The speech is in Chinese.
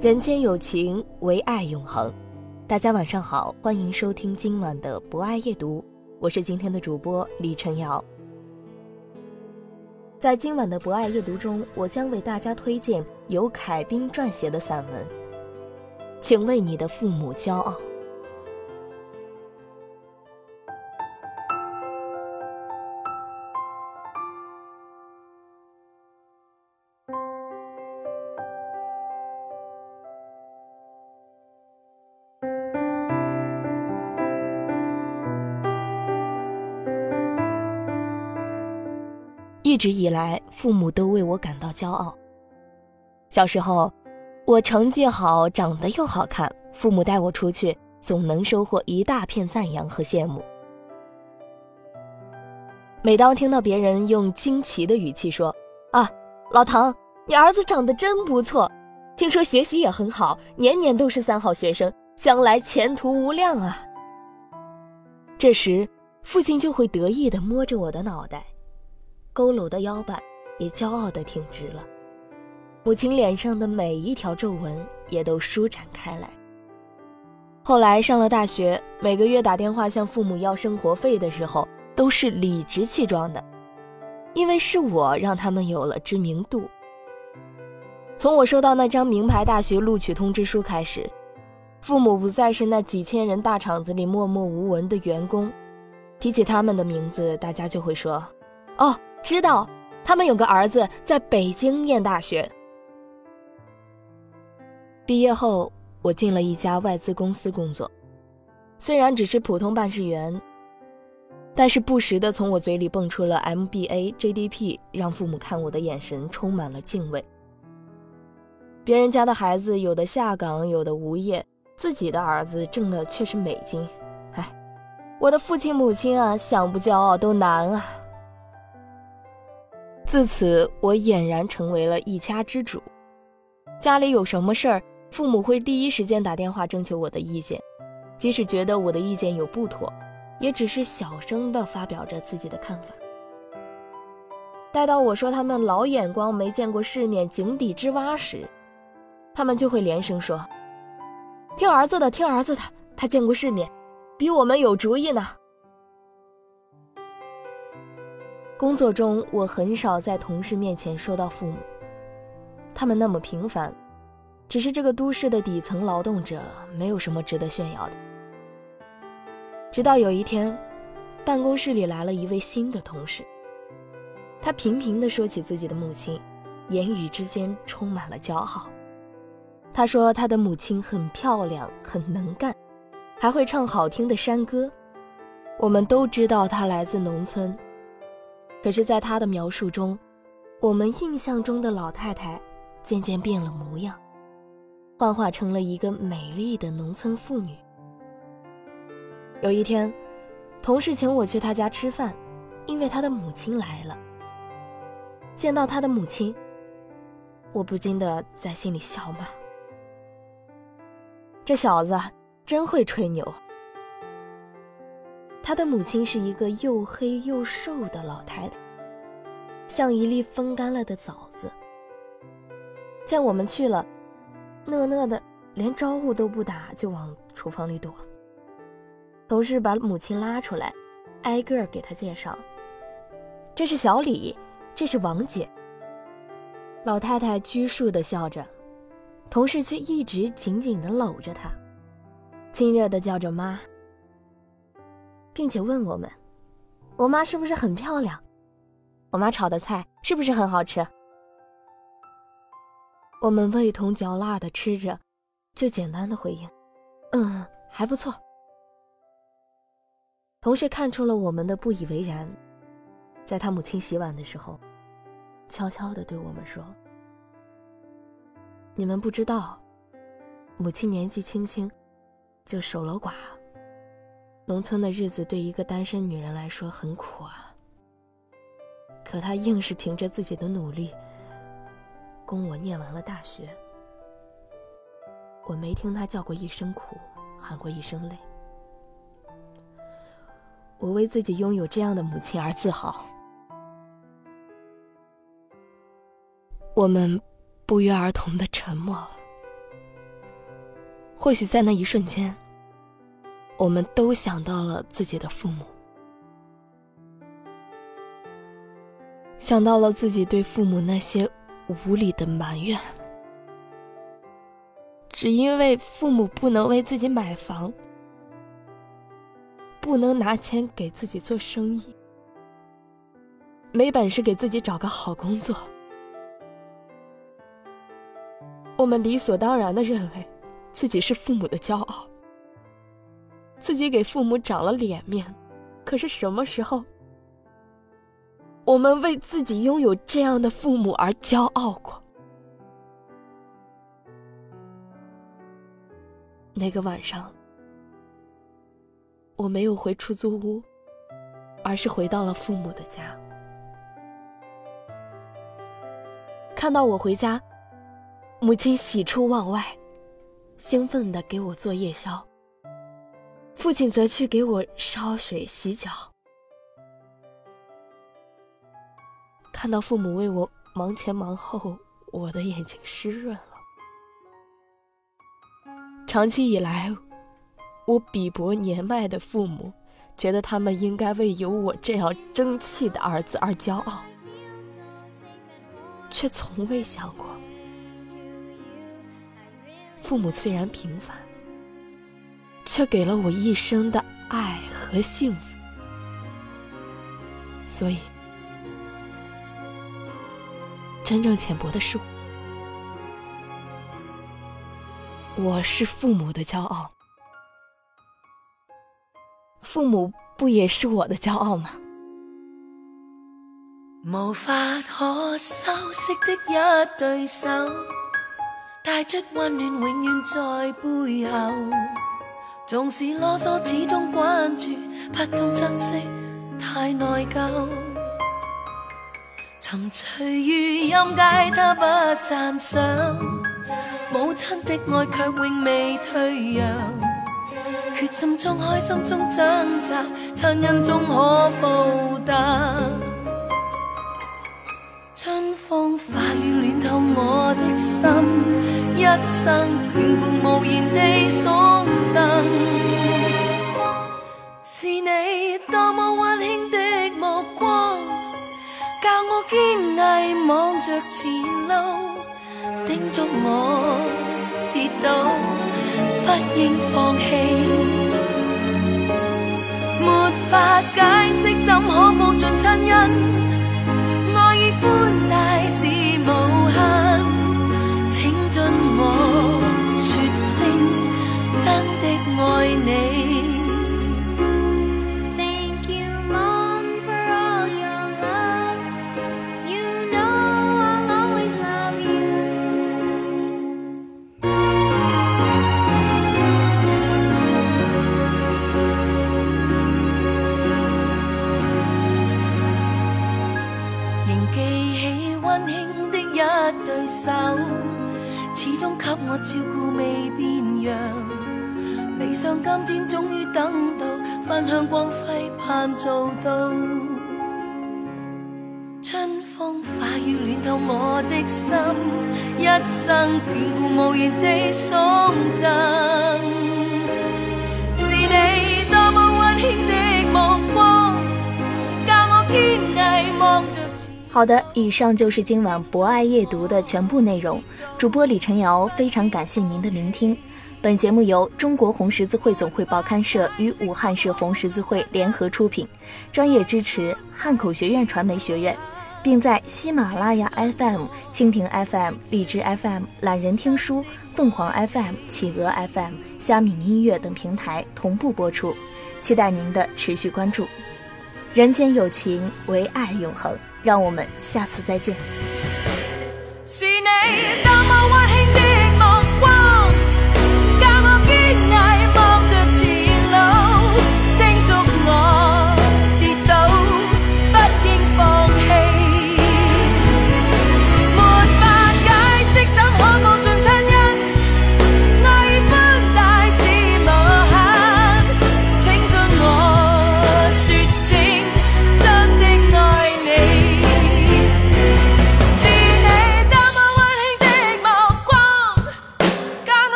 人间有情，唯爱永恒。大家晚上好，欢迎收听今晚的博爱夜读，我是今天的主播李晨瑶。在今晚的博爱夜读中，我将为大家推荐由凯宾撰写的散文，请为你的父母骄傲。一直以来，父母都为我感到骄傲。小时候，我成绩好，长得又好看，父母带我出去，总能收获一大片赞扬和羡慕。每当听到别人用惊奇的语气说：“啊，老唐，你儿子长得真不错，听说学习也很好，年年都是三好学生，将来前途无量啊。”这时，父亲就会得意地摸着我的脑袋。佝偻的腰板也骄傲地挺直了，母亲脸上的每一条皱纹也都舒展开来。后来上了大学，每个月打电话向父母要生活费的时候，都是理直气壮的，因为是我让他们有了知名度。从我收到那张名牌大学录取通知书开始，父母不再是那几千人大厂子里默默无闻的员工，提起他们的名字，大家就会说：“哦。”知道，他们有个儿子在北京念大学。毕业后，我进了一家外资公司工作，虽然只是普通办事员，但是不时的从我嘴里蹦出了 MBA、GDP，让父母看我的眼神充满了敬畏。别人家的孩子有的下岗，有的无业，自己的儿子挣的却是美金。哎，我的父亲母亲啊，想不骄傲都难啊。自此，我俨然成为了一家之主。家里有什么事儿，父母会第一时间打电话征求我的意见，即使觉得我的意见有不妥，也只是小声地发表着自己的看法。待到我说他们老眼光没见过世面、井底之蛙时，他们就会连声说：“听儿子的，听儿子的，他见过世面，比我们有主意呢。”工作中，我很少在同事面前说到父母，他们那么平凡，只是这个都市的底层劳动者，没有什么值得炫耀的。直到有一天，办公室里来了一位新的同事，他频频地说起自己的母亲，言语之间充满了骄傲。他说他的母亲很漂亮，很能干，还会唱好听的山歌。我们都知道他来自农村。可是，在他的描述中，我们印象中的老太太渐渐变了模样，幻化成了一个美丽的农村妇女。有一天，同事请我去他家吃饭，因为他的母亲来了。见到他的母亲，我不禁的在心里笑骂：“这小子真会吹牛。”他的母亲是一个又黑又瘦的老太太，像一粒风干了的枣子。见我们去了，讷讷的，连招呼都不打，就往厨房里躲。同事把母亲拉出来，挨个给她介绍：“这是小李，这是王姐。”老太太拘束的笑着：“同事却一直紧紧地搂着她，亲热地叫着妈，并且问我们：“我妈是不是很漂亮？我妈炒的菜是不是很好吃？”我们味同嚼蜡地吃着，就简单的回应：“嗯，还不错。”同事看出了我们的不以为然，在他母亲洗碗的时候，悄悄地对我们说：“你们不知道，母亲年纪轻轻就守了寡，农村的日子对一个单身女人来说很苦啊。可她硬是凭着自己的努力，供我念完了大学。我没听她叫过一声苦，喊过一声累。”我为自己拥有这样的母亲而自豪。我们不约而同的沉默了。或许在那一瞬间，我们都想到了自己的父母，想到了自己对父母那些无理的埋怨，只因为父母不能为自己买房。不能拿钱给自己做生意，没本事给自己找个好工作。我们理所当然的认为，自己是父母的骄傲，自己给父母长了脸面。可是什么时候，我们为自己拥有这样的父母而骄傲过？那个晚上。我没有回出租屋，而是回到了父母的家。看到我回家，母亲喜出望外，兴奋地给我做夜宵。父亲则去给我烧水洗脚。看到父母为我忙前忙后，我的眼睛湿润了。长期以来。我比薄年迈的父母，觉得他们应该为有我这样争气的儿子而骄傲，却从未想过，父母虽然平凡，却给了我一生的爱和幸福。所以，真正浅薄的是我，我是父母的骄傲。父母不也是我的骄傲吗？无法可修饰的一对手，带出温暖，永远在背后。纵是啰嗦，始终关注，不懂珍惜，太内疚。曾随遇音阶，他不赞赏，母亲的爱却永未退让。决心中开心中挣扎，残忍中可报答。春风化雨暖透我的心，一生眷顾无言地送是你多么温馨的目光，教我坚毅望着前路，叮嘱我跌倒。不应放弃，没法解释，怎可我的心，一生眷顾无言地送赠。是你多么温馨的目光，教我坚毅望着。好的，以上就是今晚博爱夜读的全部内容。主播李晨瑶非常感谢您的聆听。本节目由中国红十字会总会报刊社与武汉市红十字会联合出品，专业支持汉口学院传媒学院，并在喜马拉雅 FM、蜻蜓 FM、荔枝 FM、懒人听书、凤凰 FM、企鹅 FM、虾米音乐等平台同步播出，期待您的持续关注。人间有情，唯爱永恒。让我们下次再见。是你。